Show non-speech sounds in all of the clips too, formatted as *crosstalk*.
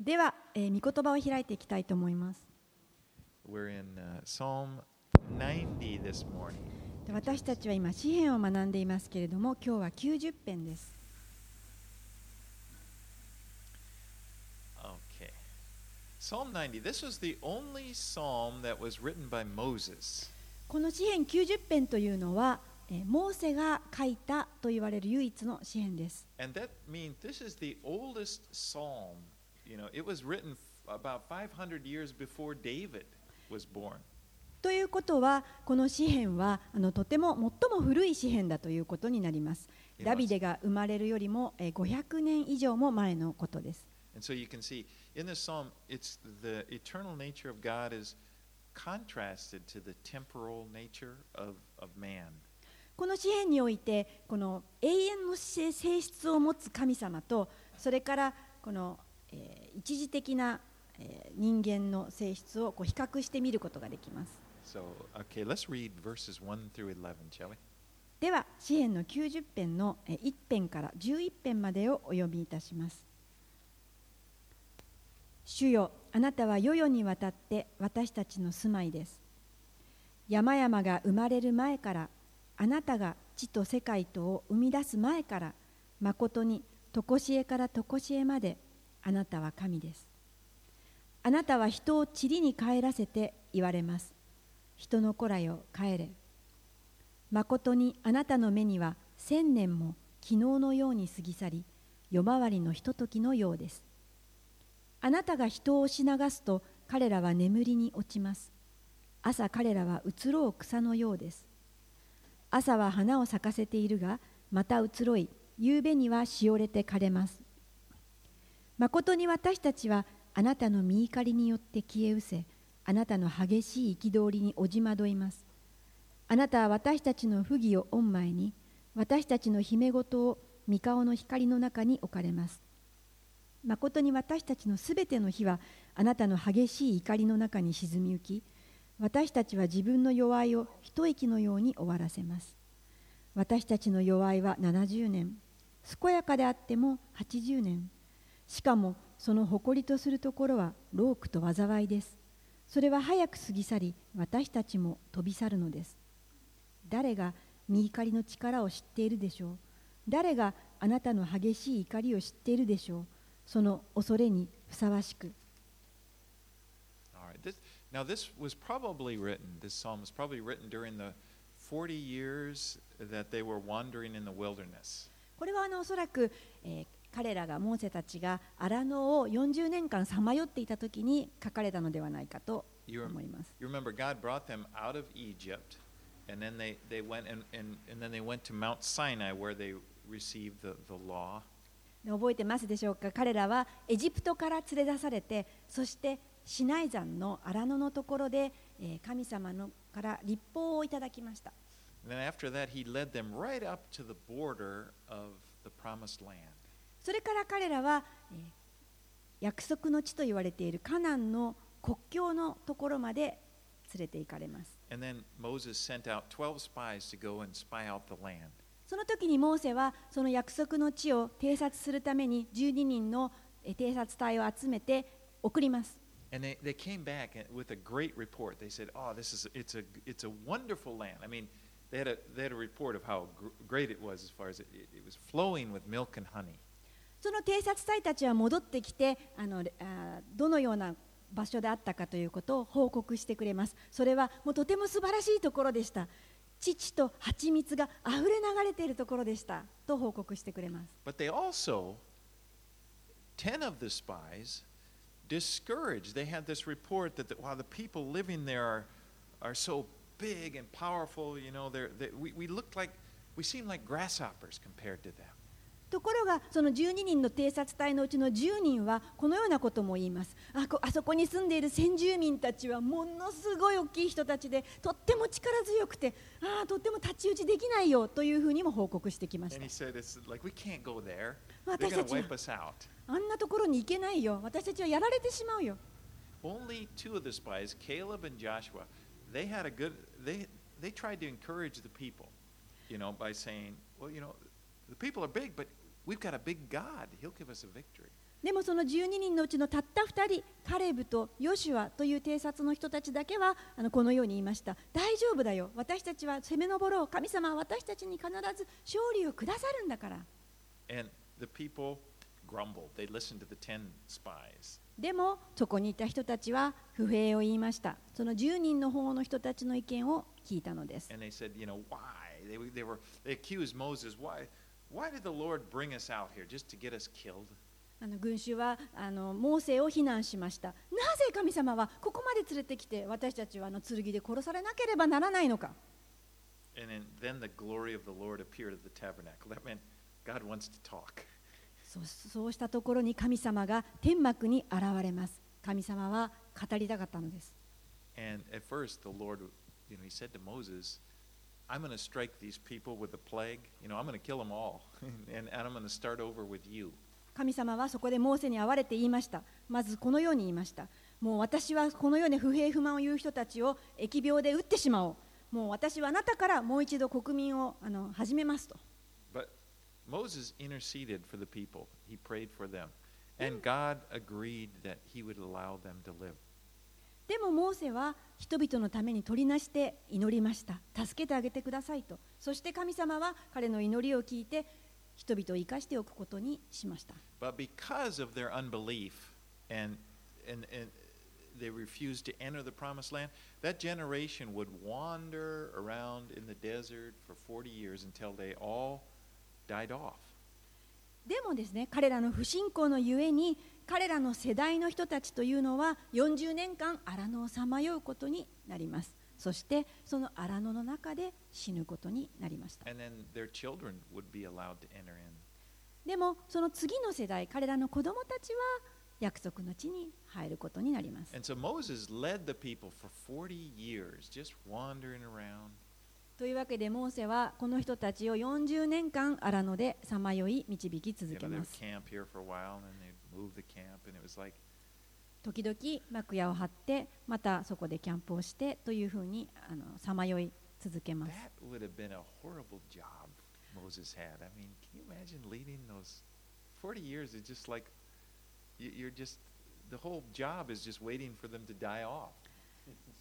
では、えー、御言葉を開いていきたいと思います。私たちは今、詩篇を学んでいますけれども、今日は90編です。この詩篇90編というのは、モーセが書いたと言われる唯一の詩篇です。And that means this is the oldest psalm. You know, it was written about 500 years before David was born. ということはこの詩篇はあのとても最も古い詩篇だということになります。ダビデが生まれるよりもえー500年以上も前のことです。And so you can see in this psalm, it's the eternal nature of God is contrasted to the temporal nature of, of man. この詩篇においてこの永遠の性質を持つ神様とそれからこの、えー一時的な、えー人間の性質をこう比較してみることができます。So, okay, let's read verses 1 through 11, shall we? では詩篇の90編のえー1編から11編までをお読みいたします。主よあなたは世々にわたって私たちの住まいです。山々が生まれる前からあなたが地と世界とを生み出す前からまことに常しえから常しえまであなたは神です。あなたは人を塵に帰らせて言われます。人の子らよ帰れ。まことにあなたの目には千年も昨日のように過ぎ去り夜回りのひとときのようですあなたが人を押し流すと彼らは眠りに落ちます朝彼らは移ろう草のようです朝は花を咲かせているがまた移ろい夕べにはしおれて枯れますまことに私たちはあなたの見怒りによって消え失せあなたの激しい憤りにおじまどいますあなたは私たちの不義を御前に、私たちの姫事を御顔の光の中に置かれます。誠に私たちのすべての日は、あなたの激しい怒りの中に沈みゆき、私たちは自分の弱いを一息のように終わらせます。私たちの弱いは70年、健やかであっても80年。しかも、その誇りとするところは、労苦と災いです。それは早く過ぎ去り、私たちも飛び去るのです。誰が見怒りの力を知っているでしょう誰があなたの激しい怒りを知っているでしょうその恐れにふさわしく now, this was probably written, this psalm was probably written during the 40 years that they were wandering in the wilderness. これはあのおそらく、えー彼らがモーセたちが荒野を40年間さまよっていた時に書かれたのではないかと思います。you remember God brought them out of Egypt, and then they, they went and, and, and then they went to Mount Sinai where they received the, the law. で覚えてますでしょうか彼らはエジプトから連れ出されてそしてシナイ山の荒野のところで、えー神様のから立法をいただきました。And then after that, he led them right up to the border of the promised land. それから彼らは、えー約束の地と言われているカナンの国境のところまで連れて行かれます。And then Moses sent out 12 spies to go and spy out the land. その時にモーセはその約束の地を偵察するために12人のえー偵察隊を集めて送ります。And they, they came back with a great report. They said, "Oh, this is it's a it's a wonderful land." I mean, they had a they had a report of how gr- great it was as far as it, it, it was flowing with milk and honey. その偵察隊たちは戻ってきてあのれあーどのような場所であったかということを報告してくれます。それはもうとても素晴らしいところでした。父と蜂蜜があふれ流れているところでしたと報告してくれます。But they also, ten of the spies, discouraged. They had this report that the, wow, the people living there are are so big and powerful. You know, they're, they, we we looked like we seemed like grasshoppers compared to them. ところがその12人の偵察隊のうちの10人はこのようなことも言いますあこあそこに住んでいる先住民たちはものすごい大きい人たちでとっても力強くてああとっても太刀打ちできないよというふうにも報告してきました he said, "It's like we can't go there. Well, They're going to 私たちは- wipe us out." あんなところに行けないよ私たちはやられてしまうよ Only two of the spies, Caleb and Joshua, they had a good. They they tried to encourage the people, you know, by saying, "Well, you know, the people are big, but we've got a big God. He'll give us a victory." でもその12人のうちのたった2人カレブとヨシュアという偵察の人たちだけはあのこのように言いました大丈夫だよ私たちは攻め上ろう神様は私たちに必ず勝利をくださるんだから And the people でも、そこにいた人たちは不平を言いました。その10人の方の人たちの意見を聞いたのです。あの群衆はあのモーを非難しました。なぜ神様はここまで連れてきて私たちはあの剣で殺されなければならないのか。そう,したところに神様が天幕に現れます。神様は語りたかったのです。神様はそこでモーセに会われて言いました。まずこのように言いました。もう私はこの世で不平不満を言う人たちを疫病で打ってしまおう。もう私はあなたからもう一度国民をあの始めますと。Moses interceded for the people, he prayed for them. And God agreed that he would allow them to live. でもモーセは人々のために取りなして祈りました助けてあげてくださいとそして神様は彼の祈りを聞いて人々を生かしておくことにしました But because of their unbelief and, and, and they refused to enter the promised land, that generation would wander around in the desert for 40 years until they all でもですね、彼らの不信仰のゆえに、彼らの世代の人たちというのは、40年間、荒野をさまようことになります。そして、その荒野の中で死ぬことになりました。でも、その次の世代、彼らの子供たちは、約束の地に入ることになります。というわけでモーセはこの人たちを40年間アラノでさまよい導き続けます。時々幕屋を張って、またそこでキャンプをしてというふうにさまよい続けます。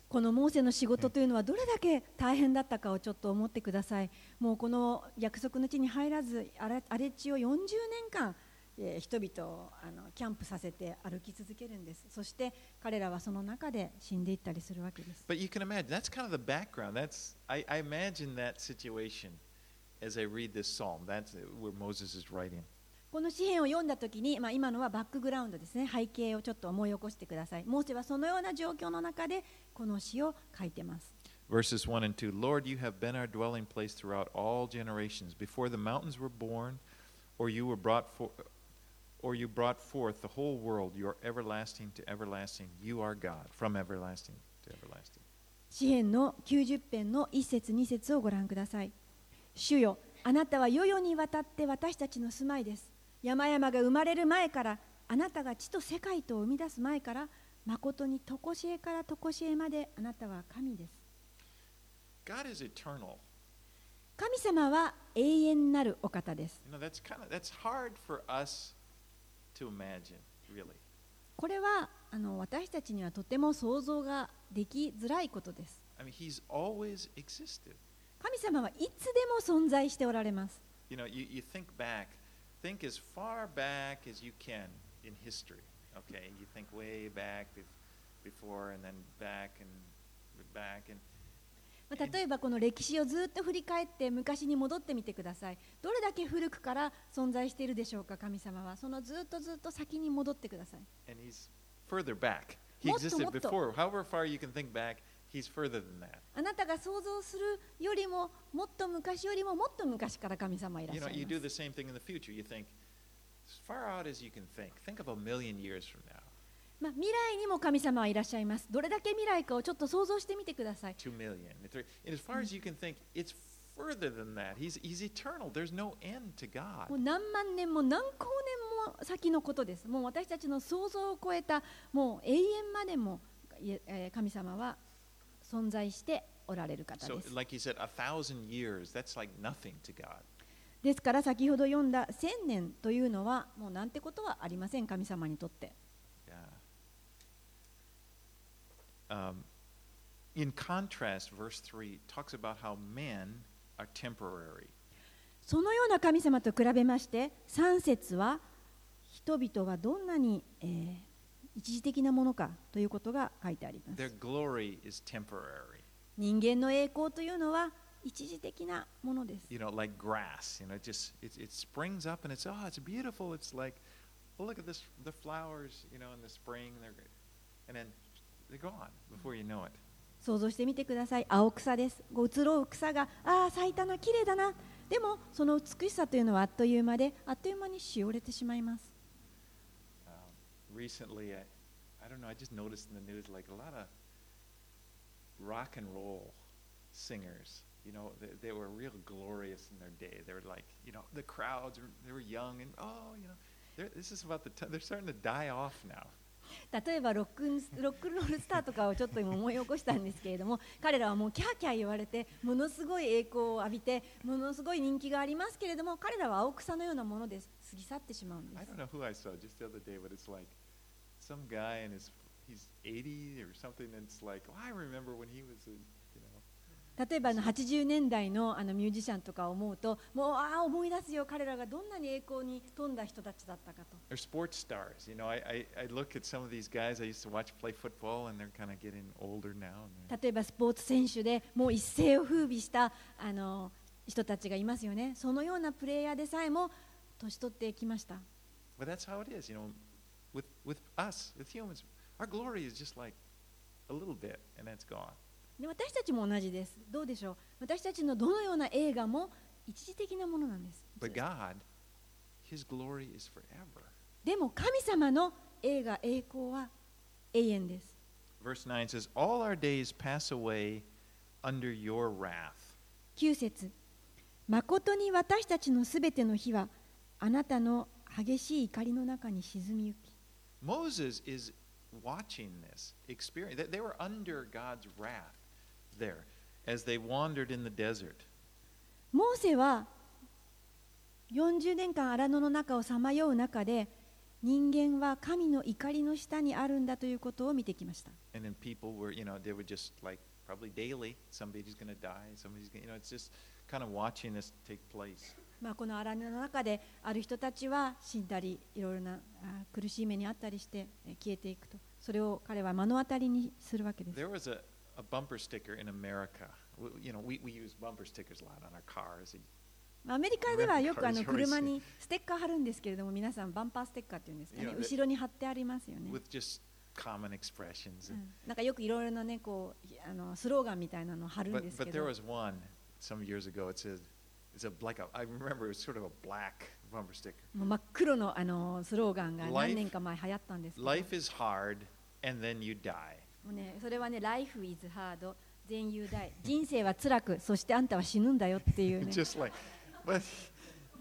このモーセの仕事というのはどれだけ大変だったかをちょっと思ってください。もうこの約束の地に入らず荒れ地を40年間、えー人々をあのキャンプさせて歩き続けるんです。そして彼らはその中で死んでいったりするわけです。But you can imagine, that's kind of the background. That's, I, I imagine that situation as I read this psalm. That's where Moses is writing. この詩篇を読んだ時に、まあ、今のはバックグラウンドですね背景をちょっと思い起こしてください。モーセはそのような状況の中でこの詩を書いてます。Verses 1 and 2 Lord, you have been our dwelling place throughout all generations. Before the mountains were born, or you were brought for, or you brought forth the whole world, you are everlasting to everlasting. You are God, from everlasting to everlasting. 詩篇の90編の1節2節をご覧ください。主よ、あなたは世々にわたって私たちの住まいです。山々が生まれる前からあなたが地と世界と生み出す前から誠に常しえから常しえまであなたは神です。God is eternal. 神様は永遠なるお方です。これはあの私たちにはとても想像ができづらいことです。神様はいつでも存在しておられます。Think as far back as you can in history. Okay, you think way back bef- before, and then back and back, and まあ例えばこの歴史をずっと振り返って昔に戻ってみてください。どれだけ古くから存在しているでしょうか、神様は。そのずっとずっと先に戻ってください。もっともっと。However far you can think back, He's further than that. あなたが想像するよりももっと昔よりももっと昔から神様はいらっ You しゃ know, い you ま do す。the same thing in the future. You think as far out as you can think. Think of a million years from now, まあ、未来にも神様はいらっしゃいます。どれだけ未来かをちょっと想像してみてください。two million, three. And as far as you can think, it's further than that. He's He's eternal. There's no end to も God. う何万年も何光年も先のことです。もう私たちの想像を超えたもう永遠までもいええー神様は存在しておられる方です。から先ほど読んだ千年というのはもうなんてことはありません神様にとって。そのような神様と比べまして三節は人々はどんなに、えー、一時的なものかということが書いてあります.人間の栄光というのは一時的なものです You know, like grass. You know, it just it, it springs up and it's oh, it's beautiful. It's like, oh, look at this, the flowers. You know, in the spring, they're and then they're gone before you know it. 想像してみてください青草です移ろう草がああ咲いたな綺麗だなでもその美しさというのはあっという間であっという間にしおれてしまいます Um, recently, I, I don't know. I just noticed in the news like a lot of rock and roll singers. You know, they, they were real glorious in their day. They were like, you know, the crowds were they were young and oh, you know, this is about the time, they're starting to die off now. 例えばロックンロックンロールスターとかをちょっと今思い起こしたんですけれども彼らはもうキャーキャー言われてものすごい栄光を浴びてものすごい人気がありますけれども彼らは青草のようなものです過ぎ去ってしまう。例えばあの80年代の,あのミュージシャンとかを思うと、もうああ思い出すよ、彼らがどんなに栄光に富んだ人たちだったかと。例えばスポーツ選手でもう一世を風靡したあの人たちがいますよね。そのようなプレイヤーでさえも年取ってきました。私たちも同じです。どうでしょう？私たちのどのような映画も一時的なものなんです。でも神様の映画栄光は永遠です。Verse 9に私たちのすべての日は。あなたの激しい怒りの中に沈みゆき Moses is watching this experience. They- were under God's wrath there as they wandered in the desert. モーセは40年間荒野の中をさまよう中で人間は神の怒りの下にあるんだということを見てきました And then people were, you know, they were just like probably daily, somebody's going to die, somebody's going to, you know, it's just kind of watching this take place. まあ、この荒野の中である人たちは死んだりいろいろなあ苦しい目にあったりしてえ消えていくとそれを彼は目の当たりにするわけです There was a, a bumper sticker in America. W- You know, we, we use bumper stickers a lot on our cars. まあアメリカではよくあの車にステッカー貼るんですけれども皆さんバンパーステッカーっていうんですかね後ろに貼ってありますよね、with just common expressions. なんかよくいろいろなねこうあのスローガンみたいなのを貼るん but ですけ but ど there was one some years ago. It said, it's a like a, sort of 真っ黒のあのスローガンが何年か前流行ったんですけど、Life is hard, and then you die. もうね、それはね、Life is hard, then you die 人生は辛く、そしてあんたは死ぬんだよっていうね、just like, but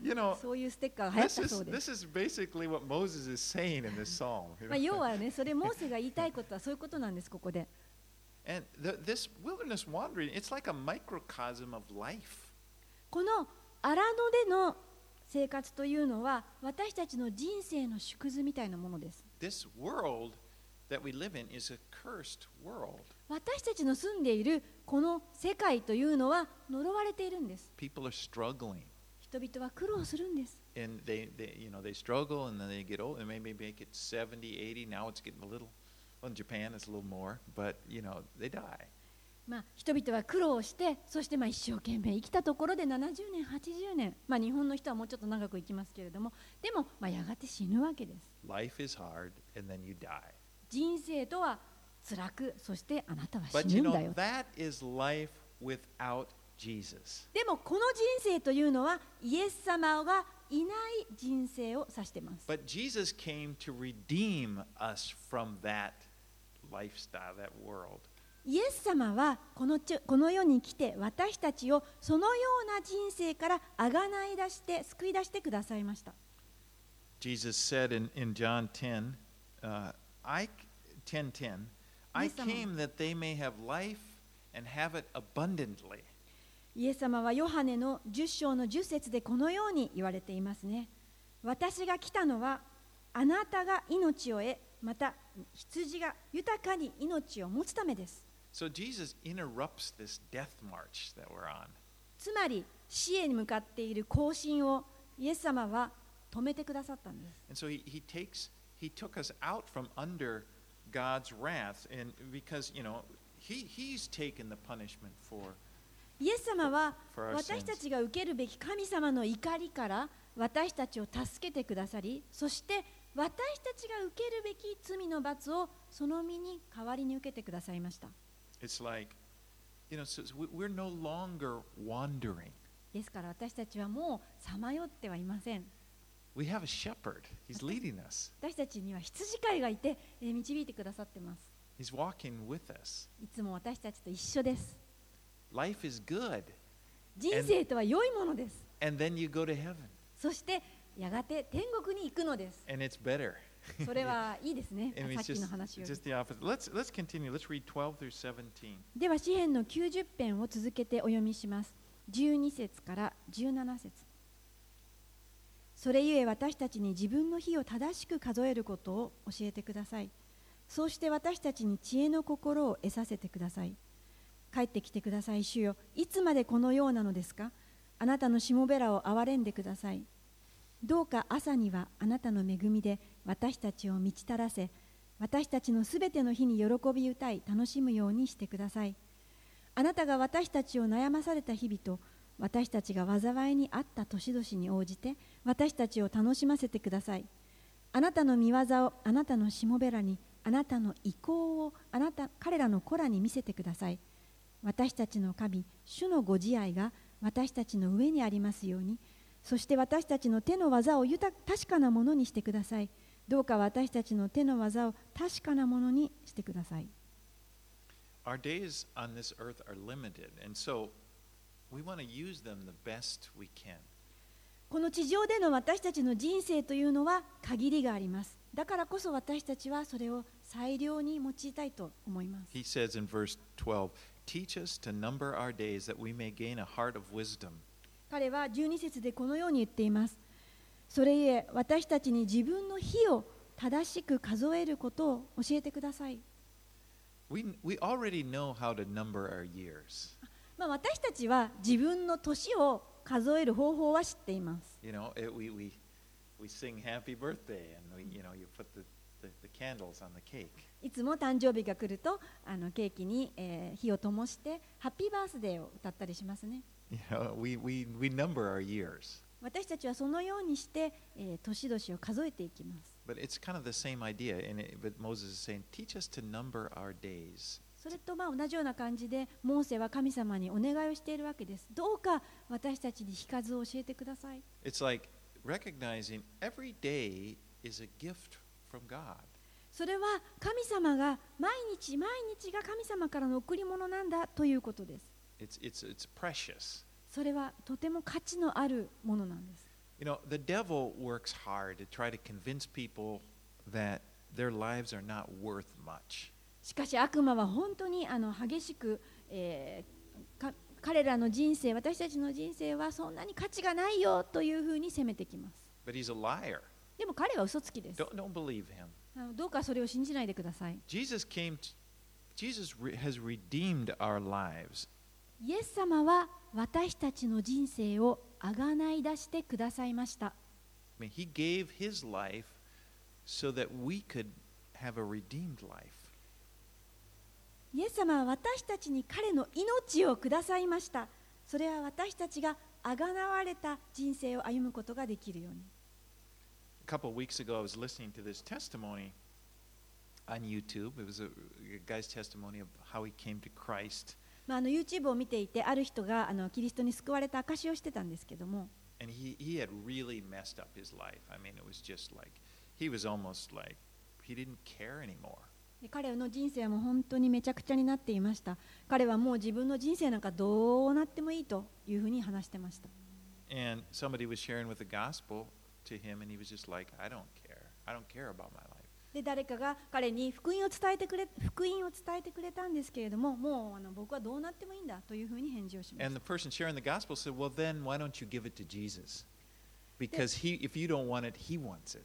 you know, そういうステッカーが流行っ this た is そうです。this is basically what Moses is saying in this psalm. you まあ.要はね、それ、モーセが言いたいことはそういうことなんです、ここで。And the, this wilderness wandering, it's like a microcosm of life. この荒野での生活というのは私たちの人生の縮図みたいなものです。私たちの住んでいるこの世界というのは呪われているんです。人々は苦労するんです。まあ、人々は苦労してそしてまあ一生懸命生きたところで70年80年、まあ、日本の人はもうちょっと長く生きますけれどもでもまあやがて死ぬわけです Life is hard and then you die. 人生とは辛くそしてあなたは But 死 you ぬんだ know, よ that is life without Jesus. でもこの人生というのはイエス様がいない人生を指しています But Jesus came to redeem us from that lifestyle, that world. イエス様はこのちこの世に来て私たちをそのような人生からあがない出して救い出してくださいました Jesus said in, in John 10, uh, I, 10, 10, I Yes, Mama. came that they may have life and have it abundantly. イエス様はヨハネの10章の10節でこのように言われていますね。私が来たのはあなたが命を得、また羊が豊かに命を持つためです。So Jesus interrupts this death march that we're on. つまり死へに向かっている行進をイエス様は止めてくださったんです。And so he, he takes he took us out from under God's wrath and because you know he he's taken the punishment for イエス様は私たちが受けるべき神様の怒りから私たちを助けてくださりそして私たちが受けるべき罪の罰をその身に代わりに受けてくださいました。It's like you know so we- we're no longer wandering. ですから私たちはもうさまよってはいません。We have a shepherd. He's leading us. 私たちには羊飼いがいて、えー導いてくださってます。He's walking with us. いつも私たちと一緒です。Life is good. 人生とは良いものです。And then you go to heaven そしてやがて天国に行くのです。and it's better. *laughs* それはいいですね。さっきの話より。Let's let's continue. Let's read 12 through 17. では詩篇の90編を続けてお読みします。12節から17節それゆえ私たちに自分の日を正しく数えることを教えてください。そうして私たちに知恵の心を得させてください。帰ってきてください、主よ。いつまでこのようなのですか？あなたのしもべらを憐れんでください。どうか朝にはあなたの恵みで私たちを満ち足らせ、私たちのすべての日に喜び歌い楽しむようにしてください。あなたが私たちを悩まされた日々と私たちが災いにあった年々に応じて私たちを楽しませてください。あなたの見業をあなたのしもべらにあなたの意向をあなた彼らの子らに見せてください。私たちの神、主のご自愛が私たちの上にありますように、そして私たちの手の技を豊確かなものにしてください。どうか私たちの手の技を確かなものにしてください。Our days on this earth are limited, and so we want to use them the best we can. この地上での私たちの人生というのは限りがあります。だからこそ私たちはそれを最良に用いたいと思います。He says in verse 12, Teach us to number our days that we may gain a heart of wisdom. 彼は12節でこのように言っています。それゆえ私たちに自分の日を正しく数えることを教えてください。We, we already know how to number our years. まあ、私たちは自分の年を数える方法は知っています。You know, it, we, we, we sing happy birthday and we, you know, you put the, the, the candles on the cake. いつも誕生日が来るとあのケーキに、えー火を灯してハッピーバースデーを歌ったりしますね。You know, we, we, we number our years. 私たちはそのようにして、えー、年々を数えていきます。それとまあ同じような感じで、モーセは神様にお願いをしているわけです。どうか私たちに日数を教えてください。それは神様が毎日毎日が神様からの贈り物なんだということです。それはとても価値のあるものなんです。You know, the devil works hard to try to convince people that their lives are not worth much. しかし悪魔は本当にあの激しく、えーか彼らの人生、私たちの人生はそんなに価値がないよというふうに責めてきます。But he's a liar. でも彼は嘘つきです。Don't, don't believe him. あのどうかそれを信じないでください。Jesus came, to, Jesus has redeemed our lives. イエス様は私たちの人生をあがない出してくださいました。I mean, he gave his life so that we could have a redeemed life. イエス様は私たちに彼の命をくださいました。それは私たちがあがなわれた人生を歩むことができるように。A couple of weeks ago, I was listening to this testimony on YouTube. It was a guy's testimony of how he came to Christ. まあ、あの YouTube を見ていて、ある人があのキリストに救われた証しをしてたんですけども、And he, he had really messed up his life. I mean, it was just like, he was almost like, he didn't care anymore. で彼の人生はもう本当にめちゃくちゃになっていました。彼はもう自分の人生なんかどうなってもいいというふうに話してました。And somebody was sharing with the gospel to him, and he was just like, I don't care. I don't care about my life. で誰かが彼に福音を伝えてくれ福音を伝えてくれたんですけれどももうあの僕はどうなってもいいんだというふうに返事をしました said, Well, then? Because he, if you don't want it, he wants it.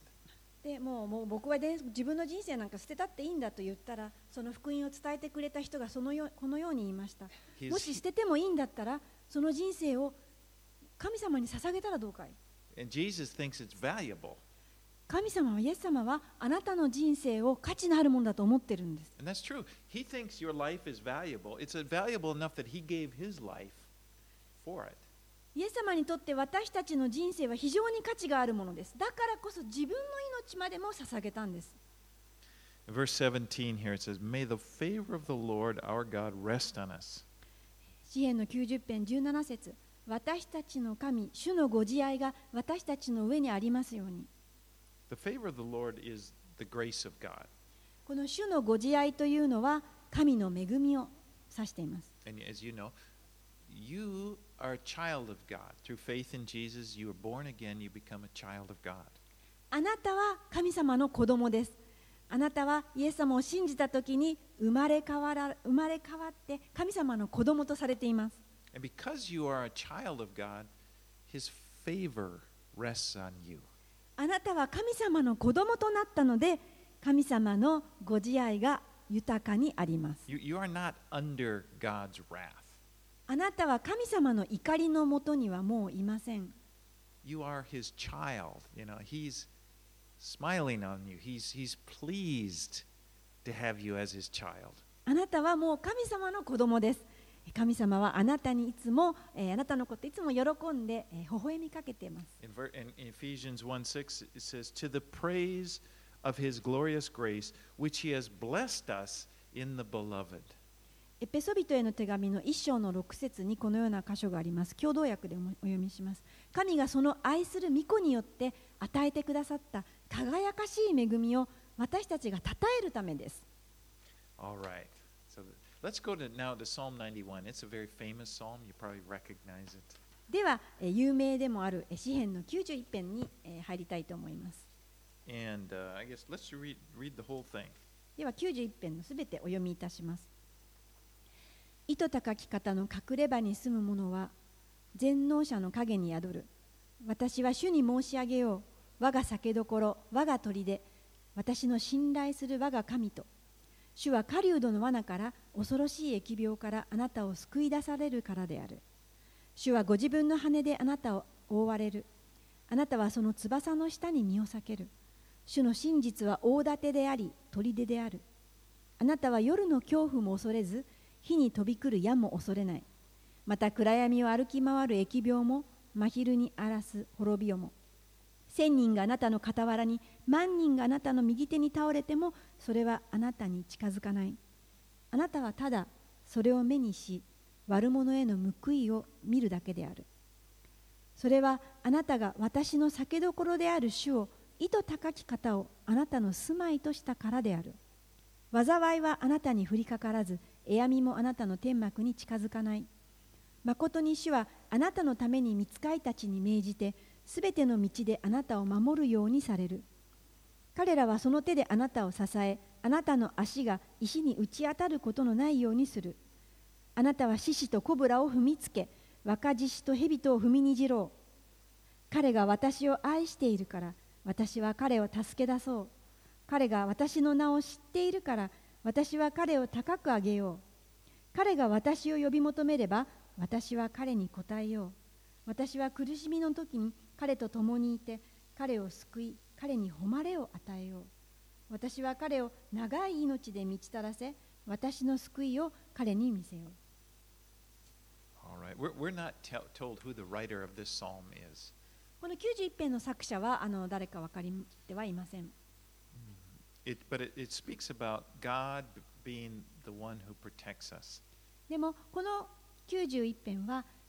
でもうもう僕はで自分の人生なんか捨てたっていいんだと言ったらその福音を伝えてくれた人がそのよこのように言いましたもし捨ててもいいんだったらその人生を神様に捧げたらどうかい？And Jesus thinks it's valuable. 神様はイエス様はあなたの人生を価値のあるものだと思ってるんです And that's true. He thinks your life is valuable. It's uh, valuable enough that he gave his life for it. イエス様にとって私たちの人生は非常に価値があるものですだからこそ自分の命までも捧げたんです verse 17 here it says, May the favor of the Lord our God rest on us. 詩篇の90編17節私たちの神主のご自愛が私たちの上にありますように The favor of the Lord is the grace of God. この主のご自愛というのは神の恵みを指しています And as you know, you are a child of God. Through faith in Jesus, you are born again, you become a child of God. あなたは神様の子供ですあなたはイエス様を信じた時に生まれ変わら生まれ変わって神様の子供とされています And because you are a child of God, his favor rests on you. あなたは神様の子供となったので神様のご自愛が豊かにあります You, you. あなたは神様の怒りのもとにはもういません You are his child. You know, he's smiling on you. He's, he's pleased to have you as his child. あなたはもう神様の子供です神様はあなたにいつも、えーあなたのこといつも喜んで、えー微笑みかけています In, in, Ephesians 1 6, it says, To the praise of his glorious grace, which he has blessed us in the beloved. エペソビトへの手紙の1章の6節にこのような箇所があります。共同訳でお読みします。神がその愛する御子によって与えてくださった輝かしい恵みを私たちが称えるためです。All right. Let's go to now to Psalm 91. It's a very famous psalm. You probably recognize it. では、えー有名でもあるえー詩篇の91編にえー入りたいと思います。And uh, I guess let's read, read the whole thing. では91編のすべてお読みいたします。糸高き方の隠れ場に住む者は全能者の影に宿る。私は主に申し上げよう。我が酒どころ、我が砦、私の信頼する我が神と。主は狩人の罠から恐ろしい疫病からあなたを救い出されるからである。主はご自分の羽であなたを覆われる。あなたはその翼の下に身を避ける。主の真実は大盾であり、砦である。あなたは夜の恐怖も恐れず、火に飛び来る矢も恐れない。また暗闇を歩き回る疫病も、真昼に荒らす滅びよも。千人があなたの傍らに、万人があなたの右手に倒れても、それはあなたに近づかない。あなたはただそれを目にし、悪者への報いを見るだけである。それはあなたが私の酒どころである主を意図高き方をあなたの住まいとしたからである。災いはあなたに降りかからず、えやみもあなたの天幕に近づかない。誠に主はあなたのために御使いたちに命じて、すべての道であなたを守るようにされる。彼らはその手であなたを支え、あなたの足が石に打ち当たることのないようにする。あなたは獅子とコブラを踏みつけ、若獅子と蛇とを踏みにじろう。彼が私を愛しているから、私は彼を助け出そう。彼が私の名を知っているから、私は彼を高く上げよう。彼が私を呼び求めれば、私は彼に答えよう。私は苦しみの時に彼と共にいて彼を救い彼に誉れを与えよう。私は彼を長い命で満ちたらせ私の救いを彼に見せよう。Right. We're, we're この91編の作者はあの誰かわかってはいません。でもこの91編は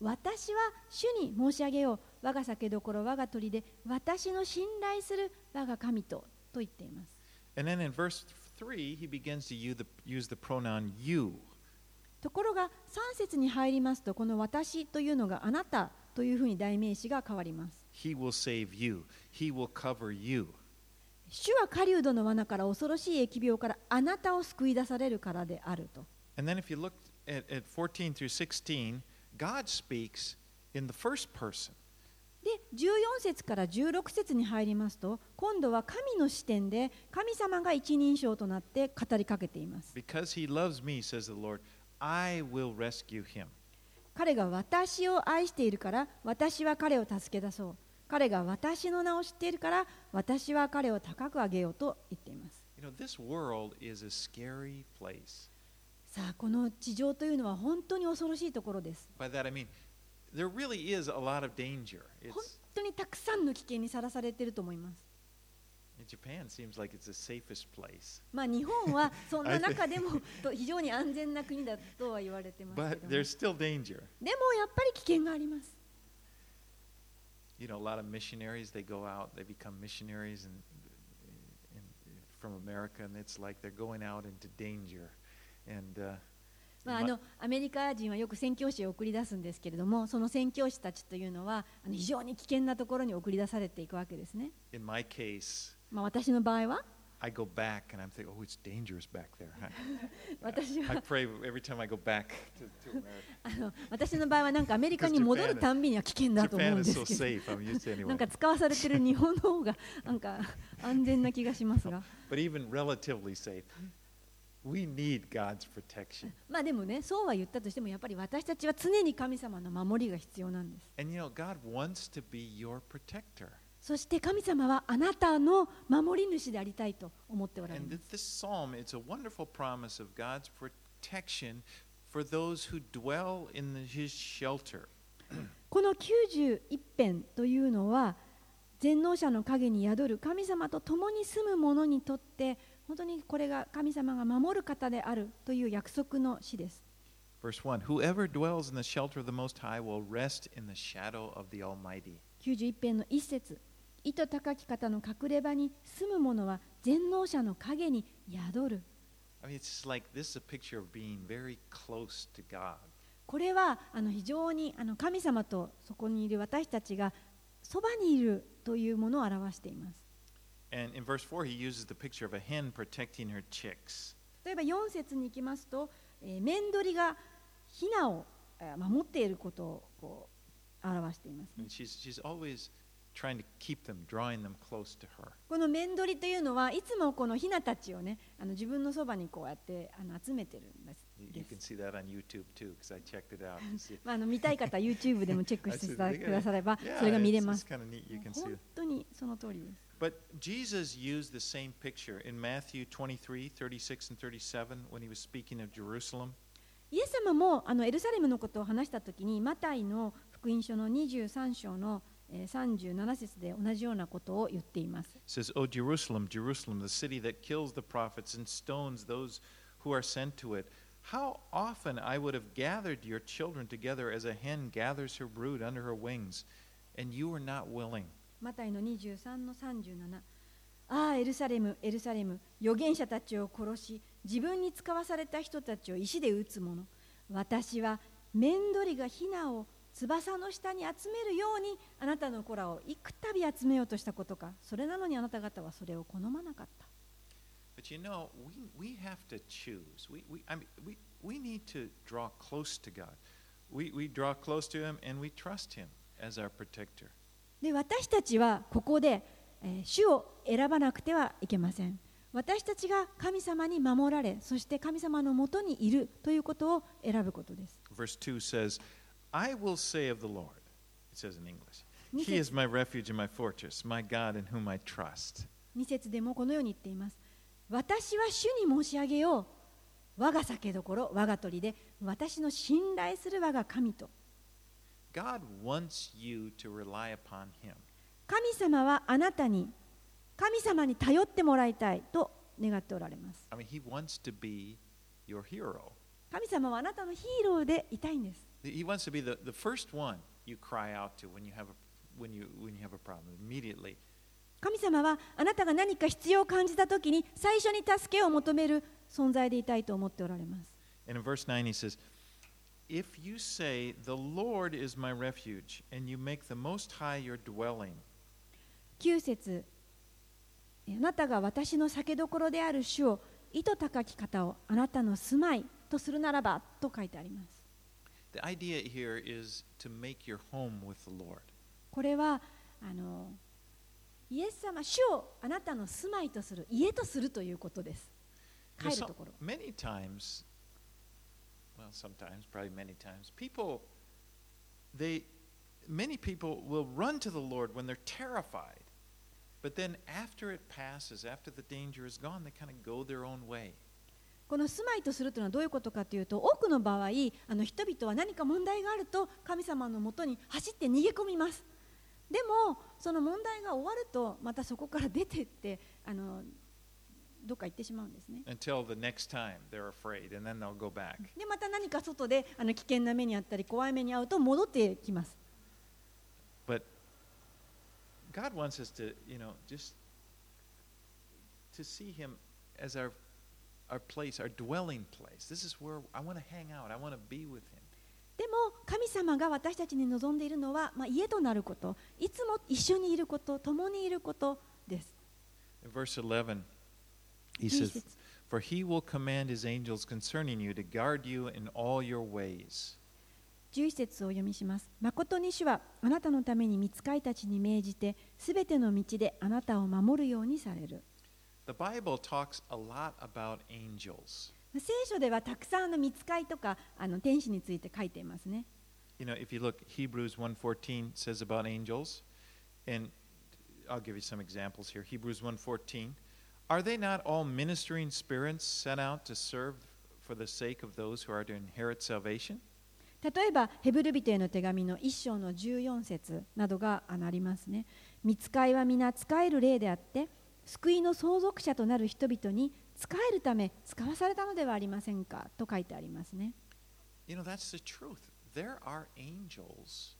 私は主に申し上げよう。我が酒どころ、我が鳥で、私の信頼する我が神とと言っています。And then in verse 3, he begins to use the, use the pronoun you. ところが3節に入りますと、この私というのがあなたというふうに代名詞が変わります。He will save you, He will cover you. 主は狩人の罠から恐ろしい疫病からあなたを救い出されるからであると。And then if you look at, at 14 through 16, God speaks in the first person. で14節から16節に入りますと、今度は神の視点で神様が一人称となって語りかけています。Me, Lord, 彼が私を愛しているから、私は彼を助け出そう。彼が私の名を知っているから、私は彼を高く上げようと言っています。You know, this world is a scary place. さあこの地上というのは本当に恐ろしいところです By that I mean, there really is a lot of danger. 本当にたくさんの危険にさらされていると思います Japan seems like it's the safest place. まあ日本はそんな中でもと非常に安全な国だとは言われてますけども there's still danger. でもやっぱり危険があります You know, a lot of missionaries, they go out, they become missionaries and, and, from America, and it's like they're going out into danger. And uh, まあ、あのアメリカ人はよく宣教師を送り出すんですけれどもその宣教師たちというのはあの非常に危険なところに送り出されていくわけですね、in my case, まあ、私の場合は I go back and I'm thinking, oh, it's dangerous back there. 私 I は pray every time I go back to, to America. あの私の場合はなんかアメリカに戻るたんびには危険だと思う so なんか.使わされてる日本の方がなんか安全な気がしますが But even relatively safe, まあでもね、そうは言ったとしても、やっぱり私たちは常に神様の守りが必要なんです。そして神様はあなたの守り主でありたいと思っておられます。この九十一編というのは、全能者の影に宿る神様と共に住む者にとって、本当にこれが神様が守る方であるという約束の詩です。91編の1節、糸高き方の隠れ場に住む者は全能者の影に宿る。これはあの非常にあの神様とそこにいる私たちがそばにいるというものを表しています。And in verse 4, he uses the picture of a hen protecting her chicks. 例えば4節に行きますと、えー、面取りがヒナをえー守っていることをこう表しています、ね she's, she's always trying to keep them, drawing them close to her. この面取りというのはいつもこのヒナたちをねあの自分のそばにこうやってあの集めてるんです。You, can す see that on YouTube too, because I checked it out. まあ、あの見たい方は YouTube でもチェックして said, いただ "They くださればそれが見れます。本 it. 当にその通りです。But Jesus used the same picture in Matthew 23, 36, and 37 when he was speaking of Jerusalem. イエス様もあのエルサレムのことを話したときにマタイの福音書の23章のえー37節で同じようなことを言っています。 It says, O Jerusalem, Jerusalem, the city that kills the prophets and stones those who are sent to it. How often I would have gathered your children together as a hen gathers her brood under her wings, and you were not willing. マタイの23の37ああエルサレムエルサレム預言者たちを殺し自分に使わされた人たちを石で撃つ者私は面取りがヒナを翼の下に集めるようにあなたの子らを幾度集めようとしたことかそれなのにあなた方はそれを好まなかった But you know, we, we have to choose. We, we, I mean, we, we need to draw close to God. We, we draw close to Him and we trust Him as our protector. で私たちはここで、えー主を選ばなくてはいけません。私たちが神様に守られそして神様のもとにいるということを選ぶことです。Verse 2 says, I will say of the Lord, it says in English, He is my refuge and my fortress, my God in whom I trust. 2節でもこのように言っています。私は主に申し上げよう。我が酒どころ我が鳥で私の信頼する我が神と神様はあなたに神様に頼ってもらいたいと願っておられます。神様はあなたのヒーローでいたいんです。神様はあなたが何か必要を感じたとに最初に助けを求める存在でいたいと思っておられます。If you say, The Lord is my refuge, and you make the Most High your dwelling, 9節あなたが私の酒どころである主を意図高き方をあなたの住まいとするならばと書いてあります the idea here is to make your home with the Lord. これはあのイエス様主をあなたの住まいとする家とするということです帰るところ many times, well, sometimes, probably many times, people, they, many people will run to the Lord when they're terrified. But then after it passes, after the danger is gone, they kind of go their own way. この住まいとするというのはどういうことかというと多くの場合あの人々は何か問題があると神様のもとに走って逃げ込みますでもその問題が終わるとまたそこから出ていってあのどっか行ってしまうんですね。で、また何か外であの危険な目に遭ったり、怖い目に遭うと戻ってきます。でも神様が私たちに望んでいるのは、まあ、家となること、いつも一緒にいること、共にいることです。He 11 says, For he will command his angels concerning you to guard you in all your ways. 11節をお読みします。誠に主はあなたのために御使いたちに命じて、すべての道であなたを守るようにされる。The Bible talks a lot about angels. 聖書ではたくさんあの御使いとかあの天使について書いていますね。You know, if you look, Hebrews 1:14 says about angels, and I'll give you some examples here. Hebrews 1:14, Are they not all ministering spirits sent out to serve for the sake of those who are to inherit salvation? 例えば、ヘブル人への手紙の1章の14節などがありますね。御使いは皆使える霊であって、救いの相続者となる人々に使えるため使わされたのではありませんかと書いてありますね。You know, that's the truth. There are angels.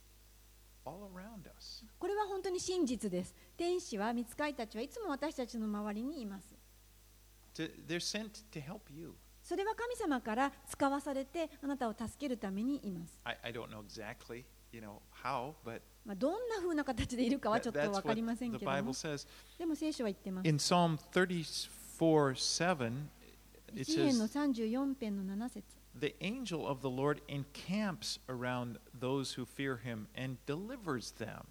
これは本当に真実です。天使は、御使いたちはいつも私たちの周りにいます。それは神様から使わされてあなたを助けるためにいます。I, I don't know exactly, you know, how, but まあ、どんな風な形でいるかはちょっと分かりませんけども.でも聖書は言ってます。In Psalm 34 7, it の says, 34編の7節 The angel of the Lord encamps around those who fear him and delivers them.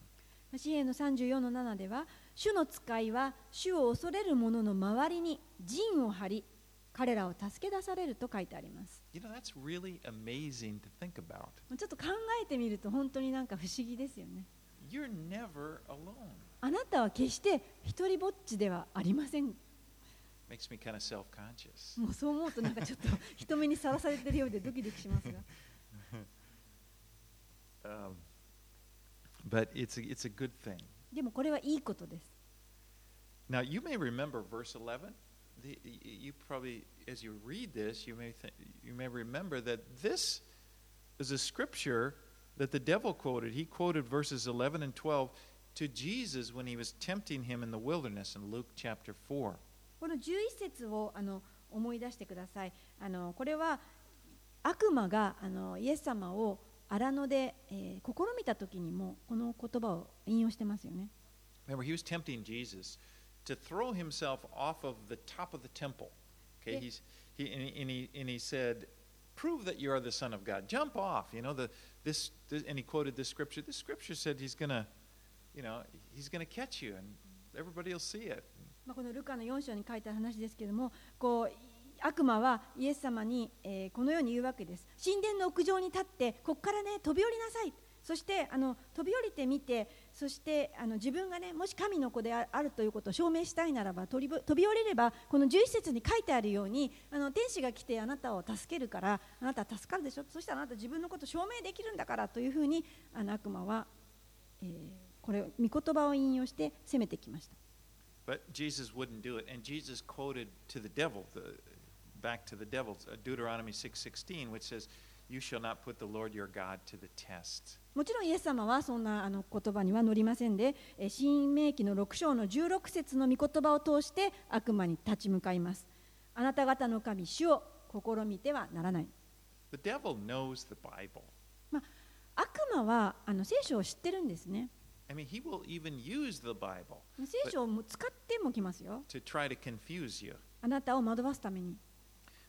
詩篇の34の7では、主の使いは主を恐れる者の周りに陣を張り、彼らを助け出されると書いてあります。You know, that's really amazing to think about. ちょっと考えてみると本当になんか不思議ですよね。You're never alone. あなたは決して一人ぼっちではありません。Makes me kind of self conscious. *laughs* もうそう思うとなんかちょっと人目にさらされてるようでドキドキしますが。 Um, *laughs* but it's a, it's a good thing. でもこれはいいことです。 Now, you may remember verse 11. The, y- you probably, as you read this, you may, think, you may remember that this is a scripture that the devil quoted. He quoted verses 11 and 12 to Jesus when he was tempting him in the wilderness in Luke chapter 4. この11節をあの思い出してください。あのこれは悪魔があのイエス様を荒野で、えー試みた時にもこの言葉を引用してますよね。Remember, he was tempting Jesus to throw himself off of the top of the temple. Okay, he's he and, he and he and he said, "Prove that you are the Son of God. Jump off." You know the this, this and he quoted this scripture. This scripture said he's gonna, you know, he's gonna catch you and everybody will see it. まあ、このルカの4章に書いてある話ですけれどもこう悪魔はイエス様に、えーこのように言うわけです。神殿の屋上に立ってここからね飛び降りなさい。そしてあの飛び降りてみてそしてあの自分がねもし神の子であるということを証明したいならば飛び飛び降りればこの11節に書いてあるようにあの天使が来てあなたを助けるからあなたは助かるでしょ。そしたらあなた自分のことを証明できるんだからというふうにあの悪魔は、えーこれ御言葉を引用して攻めてきました。But Jesus wouldn't do it. And Jesus quoted to the devil, the, back to the devil, uh, Deuteronomy 6.16, which says, You shall not put the Lord your God to the test. もちろんイエス様はそんなあの言葉には載りませんで、えー新明記の6章の16節の御言葉を通して悪魔に立ち向かいます。あなた方の神、主を試みてはならない。The devil knows the Bible. 悪魔はあの聖書を知ってるんですね。I mean, he will even use the Bible 聖書をも使ってもきますよ。to try to confuse you. あなたを惑わすために。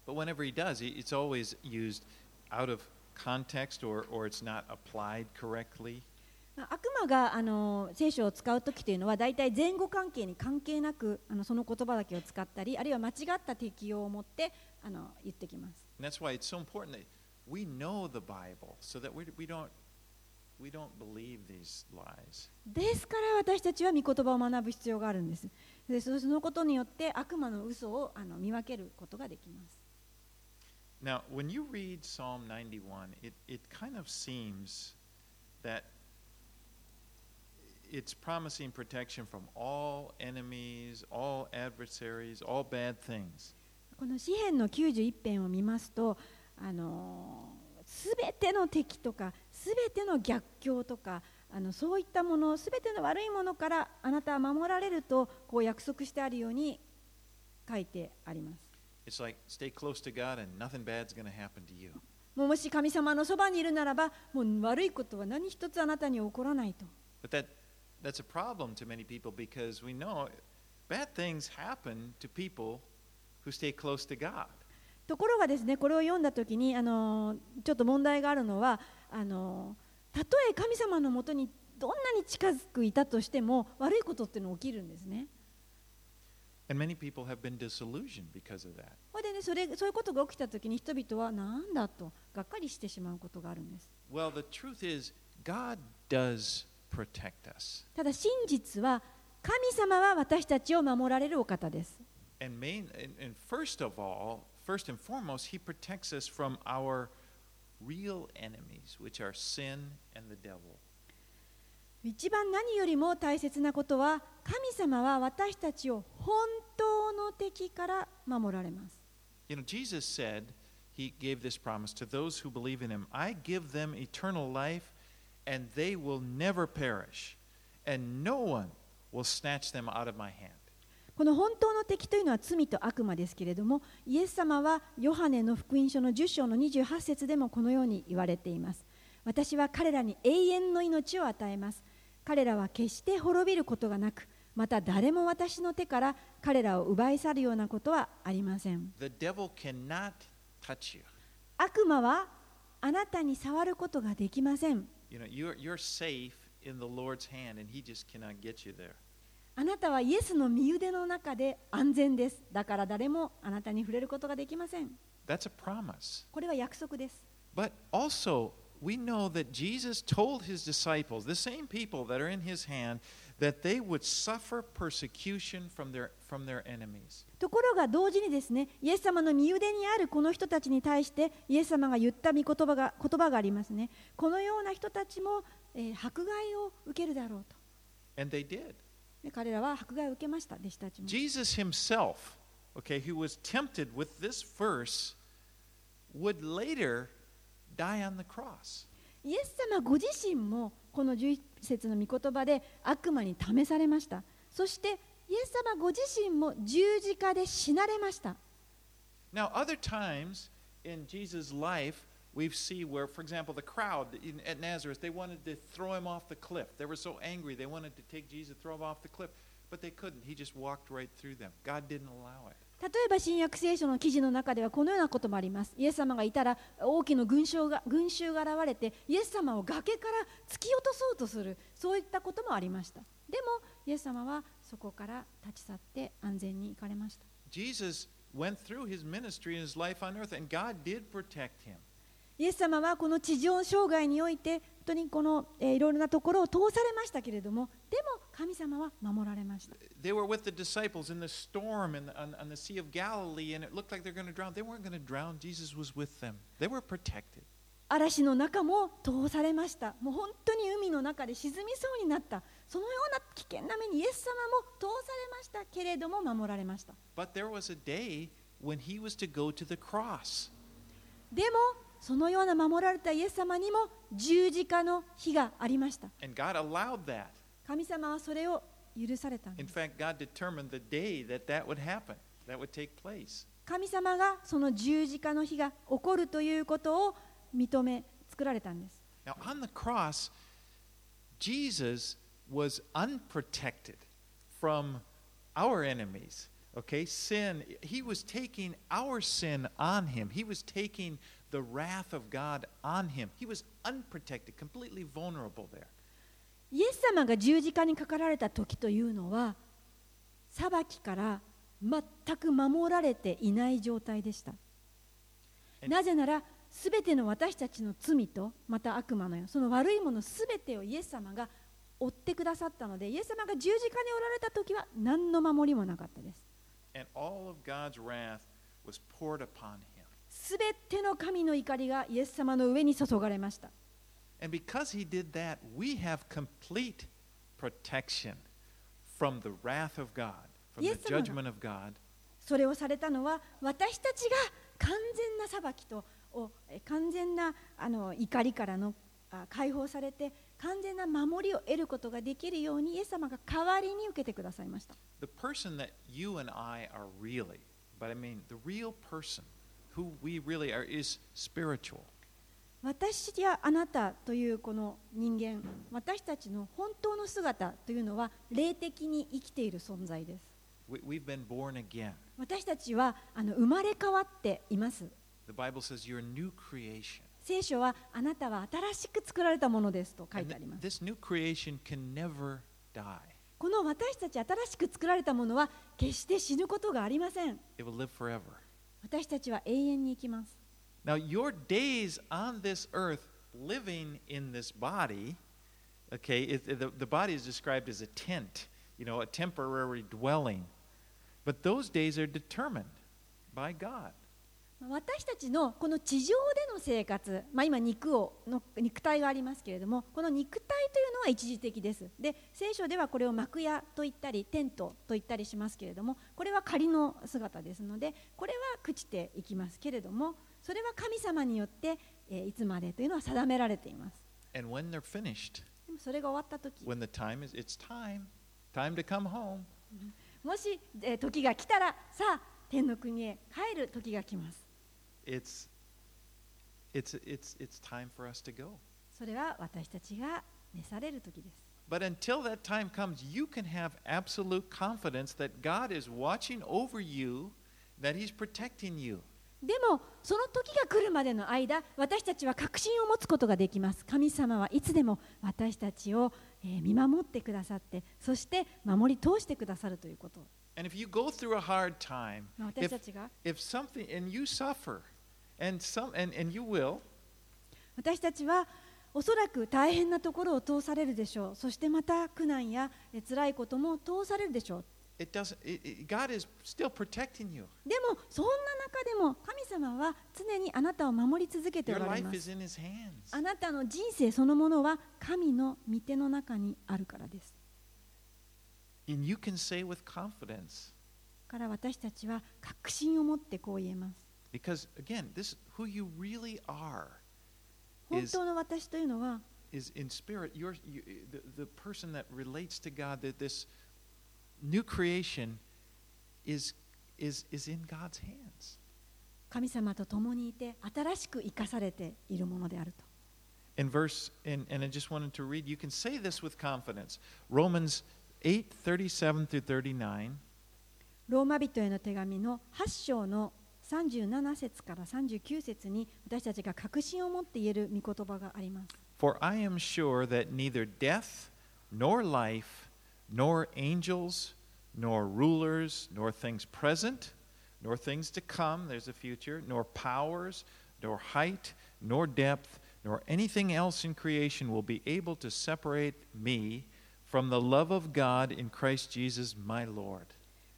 But whenever he does, he- it's always used out of context or, or it's not applied correctly. 悪魔があの聖書を使う時というのは大体前後関係に関係なくあのその言葉だけを使ったりあるいは間違った適用を持ってあの言ってきます。And that's why it's so important that we know the Bible so that we, we, don't, ですから私たちは御言葉を学ぶ必要があるんです。でそそのことによって悪魔の嘘をあの見分けることができます。Now, when you read Psalm 91, it, it kind of seems that it's promising protection from all enemies, all adversaries, all bad things. この詩篇の91編を見ますと、あのすべての敵とかすべての逆境とかあのそういったものすべての悪いものからあなたは守られるとこう約束してあるように書いてあります。Like, も,し神様のそばにいるならばもう悪いことは何一つあなたに起こらないと。ところがですね、これを読んだときに、あの、ちょっと問題があるのは、あのたとえ神様のもとにどんなに近づくいたとしても悪いことっての起きるんですね。それね、そういうことが起きたときに人々はなんだとがっかりしてしまうことがあるんです。ただ真実は神様は私たちを守られるお方です。is, and, does protect us. た He protects us from our real enemies, which are sin and the devil. 一番何よりも大切なことは神様は私たちを本当の敵から守られます。 You know, Jesus said, He gave this promise to those who believe in Him I give them eternal life, and they will never perish, and no one will snatch them out of my hand. この本当の敵というのは罪と悪魔ですけれどもイエス様はヨハネの福音書の10章の28節でもこのように言われています。私は彼らに永遠の命を与えます。彼らは決して滅びることがなくまた誰も私の手から彼らを奪い去るようなことはありません。The devil cannot touch you. 悪魔はあなたに触ることができません。You know, you're, you're あなたはイエスの身腕の中で安全ですだから誰もあなたに触れることができません That's a promise. これは約束です But also, we know that Jesus told his disciples, the same people that are in his hand, that they would suffer persecution from their, from their enemies. ところが同時にですねイエス様の身腕にあるこの人たちに対してイエス様が言った御言葉が言葉がありますねこのような人たちも、えー迫害を受けるだろうと And they did. で彼らは迫害を受けました弟子たちも Jesus himself, okay, who was tempted with this verse, would later die on the cross. イエス様ご自身もこの11節の御言葉で悪魔に試されましたそしてイエス様ご自身も十字架で死なれました Now, other times in Jesus' life, we see where, for example, the crowd in, at Nazareth, they wanted to throw him off the cliff. They were so angry, they wanted to take Jesus, throw him off the cliff, but they couldn't. He just walked right through them. God didn't allow it. 例えば新約聖書の記事の中ではこのようなこともあります。イエス様がいたら大きな群衆が群衆が現れてイエス様を崖から突き落とそうとするそういったこともありました。でもイエス様はそこから立ち去って安全に行かれました。 Jesus went through his ministry and his life on earth, and God did protect him. イエス様はこの地上生涯において本当にこの、えーいろいろなところを通されましたけれどもでも神様は守られました。They were with the disciples in the storm in the, on, on the Sea of Galilee, and it looked like they're going to drown. They weren't going to drown. Jesus was with them. They were protected. 嵐の中も通されました。もう本当に海の中で沈みそうになった。そのような危険な目にイエス様も通されましたけれども守られました But there was a day when he was to go to the cross. でもそのような守られたイエス様にも十字架の日がありました.神様はそれを許されたんです.神様がその十字架の日が起こるということを認め作られたんです Now, on the cross, Jesus was unprotected from our enemies. Okay, sin, he was taking our sin on him. He was taking the wrath of God on him. He was unprotected, completely vulnerable there. イエス様が十字架にかかられた時というのは裁きから全く守られていない状態でしたなぜならすべての私たちの罪とまた悪魔のよその悪いものすべてをイエス様が追ってくださったのでイエス様が十字架におられた時は何の守りもなかったですすべての神の怒りがイエス様の上に注がれました And because he did that, we have complete protection from the wrath of God, from the judgment of God. それをされたのは私たちが完全な裁きと完全なあの怒りからのあ解放されて完全な守りを得ることができるようにイエス様が代わりに受けてくださいました The person that you and I are really, but I mean the real person who we really are is spiritual. 私やあなたというこの人間、私たちの本当の姿というのは、霊的に生きている存在です。私たちはあの生まれ変わっています。聖書は、あなたは新しく作られたものですと書いてあります。この私たち新しく作られたものは、決して死ぬことがありません。私たちは永遠に生きます Now, your days on this earth living in this body, okay, it, the, the body is described as a tent, you know, a temporary dwelling. But those days are determined by God. 私たちのこの地上での生活、まあ、今肉をの肉体がありますけれどもこの肉体というのは一時的です。で聖書ではこれを幕屋と言ったりテントと言ったりしますけれどもこれは仮の姿ですのでこれは朽ちていきますけれどもそれは神様によって、えーいつまでというのは定められています。And when they're finished, でもそれが終わった時。when the time is, it's time, time to come home. もし、えー時が来たらさあ天の国へ帰る時が来ます It's, it's, it's, it's time for us to go. それは私たちが召される時です But until that time comes, you can have absolute confidence that God is watching over you, that He's protecting you. でもその時が来るまでの間私たちは確信を持つことができます神様はいつでも私たちを、えー見守ってくださってそして守り通してくださるということ And if you go through a hard time, if, たちが if something, and you suffer, and, some, and, and you will, 私たちはおそらく大変なところを通されるでしょう。そしてまた苦難やえー辛いことも通されるでしょう。It doesn't, it, it- God is still protecting you. でもそんな中でも神様は常にあなたを守り続けておられます.あなたの人生そのものは神の御手の中にあるからです。And you can say with confidence, から私たちは確信を持ってこう言えます because again, this who you really are 本当の私というのは is in spirit. You're, you, the, the person that relates to God, that this new creation is, is, is in God's hands. 神様と共にいて新しく生かされているものであると In verse, and, and I just wanted to read, you can say this with confidence. Romans 8 37 through 39. ローマ人への手紙の8章の 37節から39節に私たちが確信を持って言える御言葉があります For I am sure that neither death, nor life, nor angels, nor rulers, nor things present, nor things to come, there's a future, nor powers, nor height, nor depth, nor anything else in creation will be able to separate me from the love of God in Christ Jesus my Lord.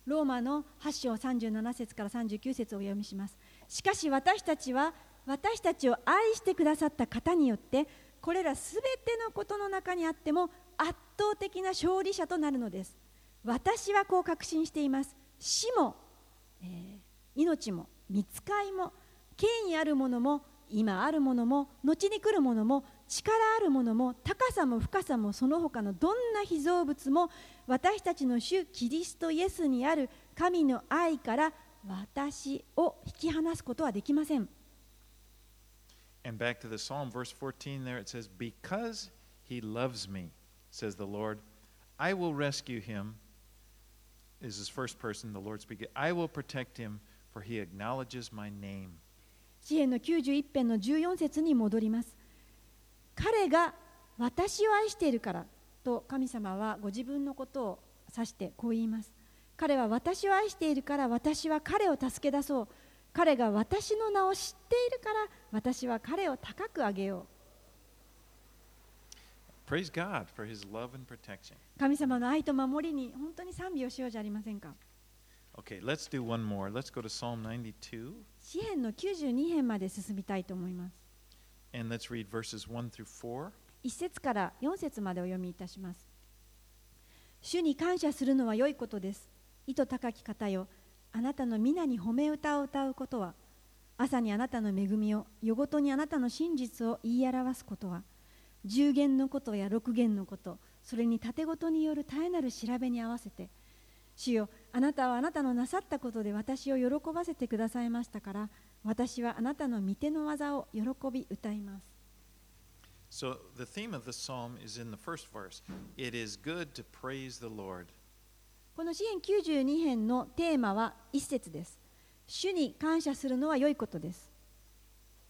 ローマの8章37節から39節をお読みします。しかし私たちは私たちを愛してくださった方によってこれらすべてのことの中にあっても圧倒的な勝利者となるのです。私はこう確信しています。死も、えー命も見つかいも権威あるものも今あるものも後に来るものも力あるものも高さも深さもその他のどんな被造物も私たちの主キリストイエスにある神の愛から私を引き離すことはできません。And back to the psalm, verse 14 there it says, Because he loves me, says the Lord, I will rescue him. This is first person, the Lord speaking. I will protect him, for he acknowledges my name. 詩篇の91編の14節に戻ります。彼が私を愛しているからと神様はご自分のことを指してこう言います。彼は私を愛しているから私は彼を助け出そう。彼が私の名を知っているから私は彼を高く上げよ Praise God for his love and protection. う。神様の愛と守りに本当に賛美をしようじゃありませんか。Okay, let's do one more. Let's go to Psalm 92, 詩篇の92編まで進みたいと思います。And let's read verses 1節から4節までお読みいたします。主に感謝するのは良いことです。意図高き方よ、あなたの皆に褒め歌を歌うことは、朝にあなたの恵みを、夜ごとにあなたの真実を言い表すことは、十言のことや六言のこと、それに盾ごとによる絶えなる調べに合わせて、主よ、あなたはあなたのなさったことで私を喜ばせてくださいましたから、私はあなたの御手の技を喜び歌います。So the theme of the psalm is in the first verse. It is good to praise the Lord. この詩篇92編のテーマは一節です。主に感謝するのは良いことです。